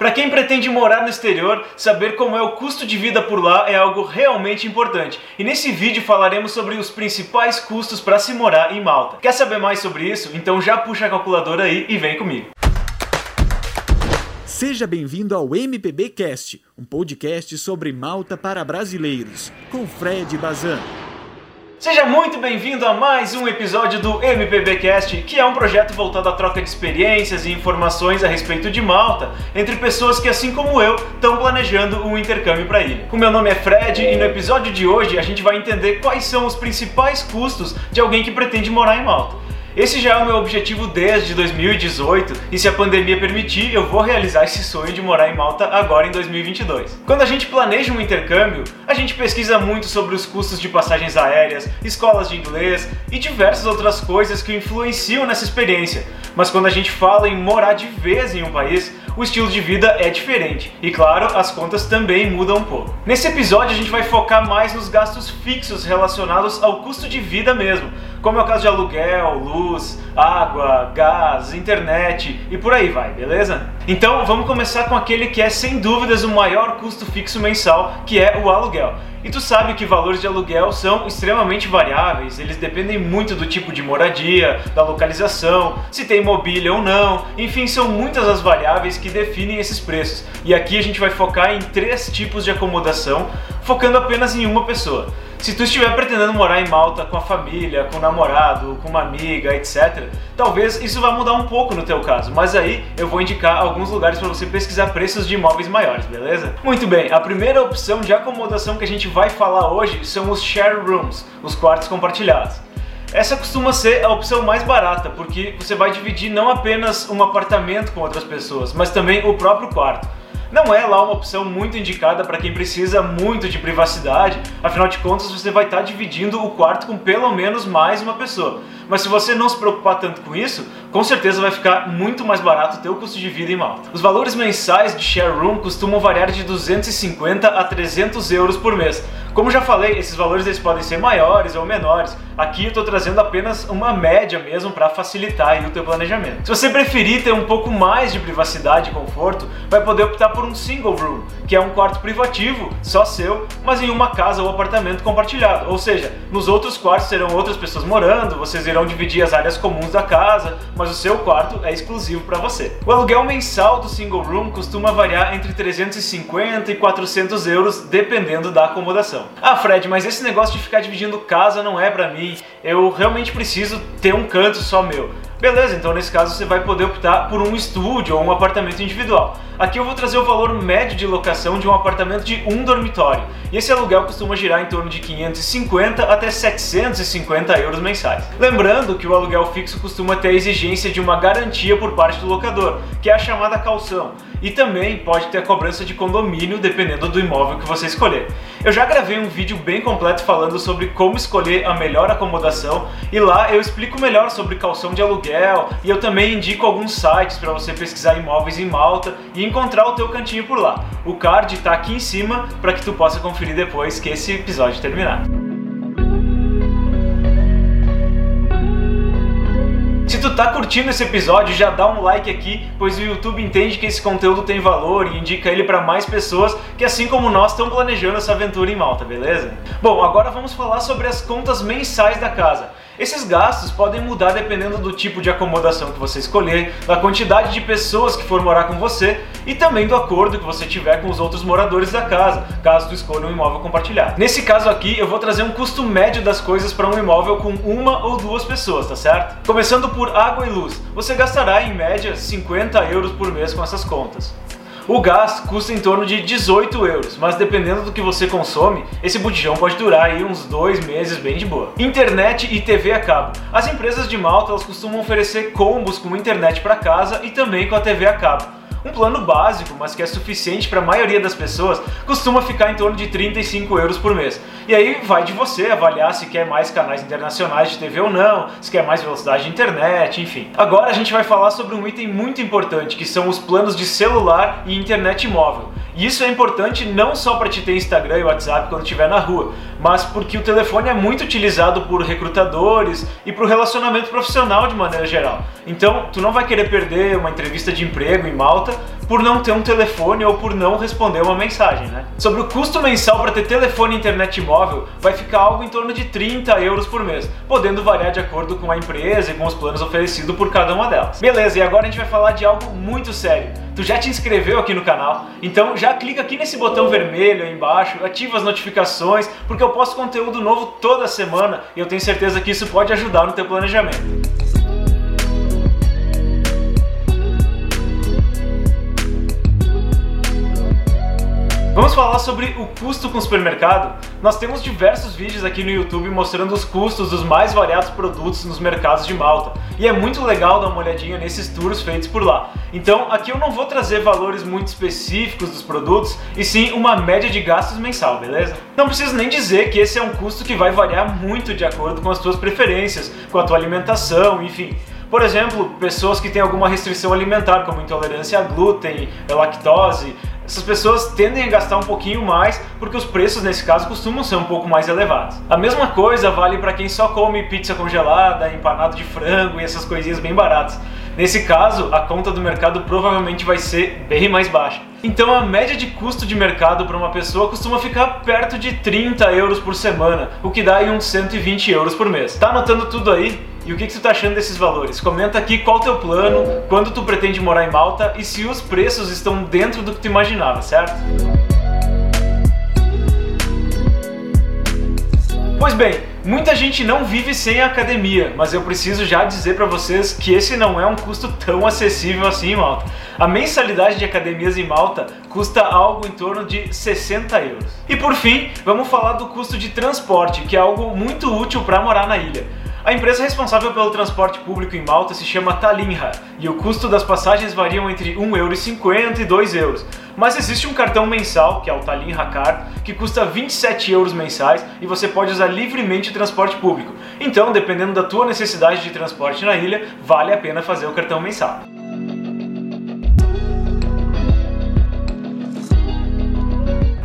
Para quem pretende morar no exterior, saber como é o custo de vida por lá é algo realmente importante. E nesse vídeo falaremos sobre os principais custos para se morar em Malta. Quer saber mais sobre isso? Então já puxa a calculadora aí e vem comigo. Seja bem-vindo ao MPB Cast, um podcast sobre Malta para brasileiros, com Fred Bazan. Seja muito bem-vindo a mais um episódio do MPBcast, que é um projeto voltado à troca de experiências e informações a respeito de Malta entre pessoas que, assim como eu, estão planejando um intercâmbio para a ilha. O meu nome é Fred e no episódio de hoje a gente vai entender quais são os principais custos de alguém que pretende morar em Malta. Esse já é o meu objetivo desde 2018 e se a pandemia permitir, eu vou realizar esse sonho de morar em Malta agora em 2022. Quando a gente planeja um intercâmbio, a gente pesquisa muito sobre os custos de passagens aéreas, escolas de inglês e diversas outras coisas que influenciam nessa experiência. Mas quando a gente fala em morar de vez em um país, o estilo de vida é diferente. E claro, as contas também mudam um pouco. Nesse episódio a gente vai focar mais nos gastos fixos relacionados ao custo de vida mesmo como é o caso de aluguel, luz, água, gás, internet e por aí vai, beleza? Então vamos começar com aquele que é sem dúvidas o maior custo fixo mensal, que é o aluguel. E tu sabe que valores de aluguel são extremamente variáveis, eles dependem muito do tipo de moradia, da localização, se tem mobília ou não, enfim, são muitas as variáveis que definem esses preços. E aqui a gente vai focar em três tipos de acomodação, focando apenas em uma pessoa. Se tu estiver pretendendo morar em Malta com a família, com o namorado, com uma amiga, etc., talvez isso vá mudar um pouco no teu caso, mas aí eu vou indicar alguns lugares para você pesquisar preços de imóveis maiores, beleza? Muito bem, a primeira opção de acomodação que a gente vai falar hoje são os share rooms, os quartos compartilhados. Essa costuma ser a opção mais barata, porque você vai dividir não apenas um apartamento com outras pessoas, mas também o próprio quarto não é lá uma opção muito indicada para quem precisa muito de privacidade, afinal de contas você vai estar tá dividindo o quarto com pelo menos mais uma pessoa. Mas se você não se preocupar tanto com isso, com certeza vai ficar muito mais barato o teu custo de vida em Malta. Os valores mensais de share room costumam variar de 250 a 300 euros por mês. Como já falei, esses valores eles podem ser maiores ou menores. Aqui eu estou trazendo apenas uma média mesmo para facilitar o teu planejamento. Se você preferir ter um pouco mais de privacidade e conforto, vai poder optar por um single room, que é um quarto privativo, só seu, mas em uma casa ou apartamento compartilhado. Ou seja, nos outros quartos serão outras pessoas morando, vocês irão dividir as áreas comuns da casa, mas o seu quarto é exclusivo para você. O aluguel mensal do single room costuma variar entre 350 e 400 euros, dependendo da acomodação. Ah, Fred, mas esse negócio de ficar dividindo casa não é para mim. Eu realmente preciso ter um canto só meu. Beleza, então nesse caso você vai poder optar por um estúdio ou um apartamento individual. Aqui eu vou trazer o valor médio de locação de um apartamento de um dormitório. E esse aluguel costuma girar em torno de 550 até 750 euros mensais. Lembrando que o aluguel fixo costuma ter a exigência de uma garantia por parte do locador, que é a chamada calção. E também pode ter a cobrança de condomínio dependendo do imóvel que você escolher. Eu já gravei um vídeo bem completo falando sobre como escolher a melhor acomodação e lá eu explico melhor sobre calção de aluguel e eu também indico alguns sites para você pesquisar imóveis em Malta e encontrar o teu cantinho por lá. O card está aqui em cima para que tu possa conferir depois que esse episódio terminar. Tá curtindo esse episódio, já dá um like aqui, pois o YouTube entende que esse conteúdo tem valor e indica ele para mais pessoas que, assim como nós, estão planejando essa aventura em Malta, beleza? Bom, agora vamos falar sobre as contas mensais da casa. Esses gastos podem mudar dependendo do tipo de acomodação que você escolher, da quantidade de pessoas que for morar com você e também do acordo que você tiver com os outros moradores da casa, caso tu escolha um imóvel compartilhado. Nesse caso aqui, eu vou trazer um custo médio das coisas para um imóvel com uma ou duas pessoas, tá certo? Começando por água e luz, você gastará em média 50 euros por mês com essas contas. O gás custa em torno de 18 euros, mas dependendo do que você consome, esse botijão pode durar aí uns dois meses bem de boa. Internet e TV a cabo. As empresas de Malta elas costumam oferecer combos com internet para casa e também com a TV a cabo. Um plano básico, mas que é suficiente para a maioria das pessoas, costuma ficar em torno de 35 euros por mês. E aí vai de você avaliar se quer mais canais internacionais de TV ou não, se quer mais velocidade de internet, enfim. Agora a gente vai falar sobre um item muito importante, que são os planos de celular e internet móvel. E isso é importante não só para te ter Instagram e WhatsApp quando estiver na rua, mas porque o telefone é muito utilizado por recrutadores e para o relacionamento profissional de maneira geral. Então, tu não vai querer perder uma entrevista de emprego em Malta Malta por não ter um telefone ou por não responder uma mensagem, né? Sobre o custo mensal para ter telefone e internet móvel, vai ficar algo em torno de 30 euros por mês, podendo variar de acordo com a empresa e com os planos oferecidos por cada uma delas. Beleza, e agora a gente vai falar de algo muito sério. Tu já te inscreveu aqui no canal? Então já clica aqui nesse botão vermelho aí embaixo, ativa as notificações, porque eu posto conteúdo novo toda semana e eu tenho certeza que isso pode ajudar no teu planejamento. Vamos falar sobre o custo com o supermercado? Nós temos diversos vídeos aqui no YouTube mostrando os custos dos mais variados produtos nos mercados de Malta. E é muito legal dar uma olhadinha nesses tours feitos por lá. Então, aqui eu não vou trazer valores muito específicos dos produtos, e sim uma média de gastos mensal, beleza? Não preciso nem dizer que esse é um custo que vai variar muito de acordo com as tuas preferências, com a tua alimentação, enfim. Por exemplo, pessoas que têm alguma restrição alimentar, como intolerância a glúten, lactose, essas pessoas tendem a gastar um pouquinho mais porque os preços nesse caso costumam ser um pouco mais elevados. A mesma coisa vale para quem só come pizza congelada, empanado de frango e essas coisinhas bem baratas. Nesse caso, a conta do mercado provavelmente vai ser bem mais baixa. Então a média de custo de mercado para uma pessoa costuma ficar perto de 30 euros por semana, o que dá aí uns 120 euros por mês. Tá anotando tudo aí? E o que, que tu tá achando desses valores? Comenta aqui qual o teu plano, quando tu pretende morar em Malta e se os preços estão dentro do que tu imaginava, certo? Pois bem, muita gente não vive sem academia, mas eu preciso já dizer para vocês que esse não é um custo tão acessível assim Malta. A mensalidade de academias em Malta custa algo em torno de 60 euros. E por fim, vamos falar do custo de transporte, que é algo muito útil para morar na ilha. A empresa responsável pelo transporte público em Malta se chama Talinha e o custo das passagens variam entre 1,50€ e 2 euros. Mas existe um cartão mensal, que é o Talinha Card, que custa 27 euros mensais e você pode usar livremente transporte público. Então, dependendo da tua necessidade de transporte na ilha, vale a pena fazer o cartão mensal.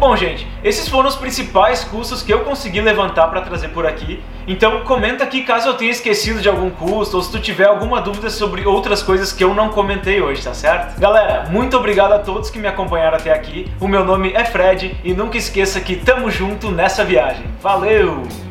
Bom, gente, esses foram os principais custos que eu consegui levantar para trazer por aqui. Então, comenta aqui caso eu tenha esquecido de algum custo ou se tu tiver alguma dúvida sobre outras coisas que eu não comentei hoje, tá certo? Galera, muito obrigado a todos que me acompanharam até aqui. O meu nome é Fred e nunca esqueça que tamo junto nessa viagem. Valeu!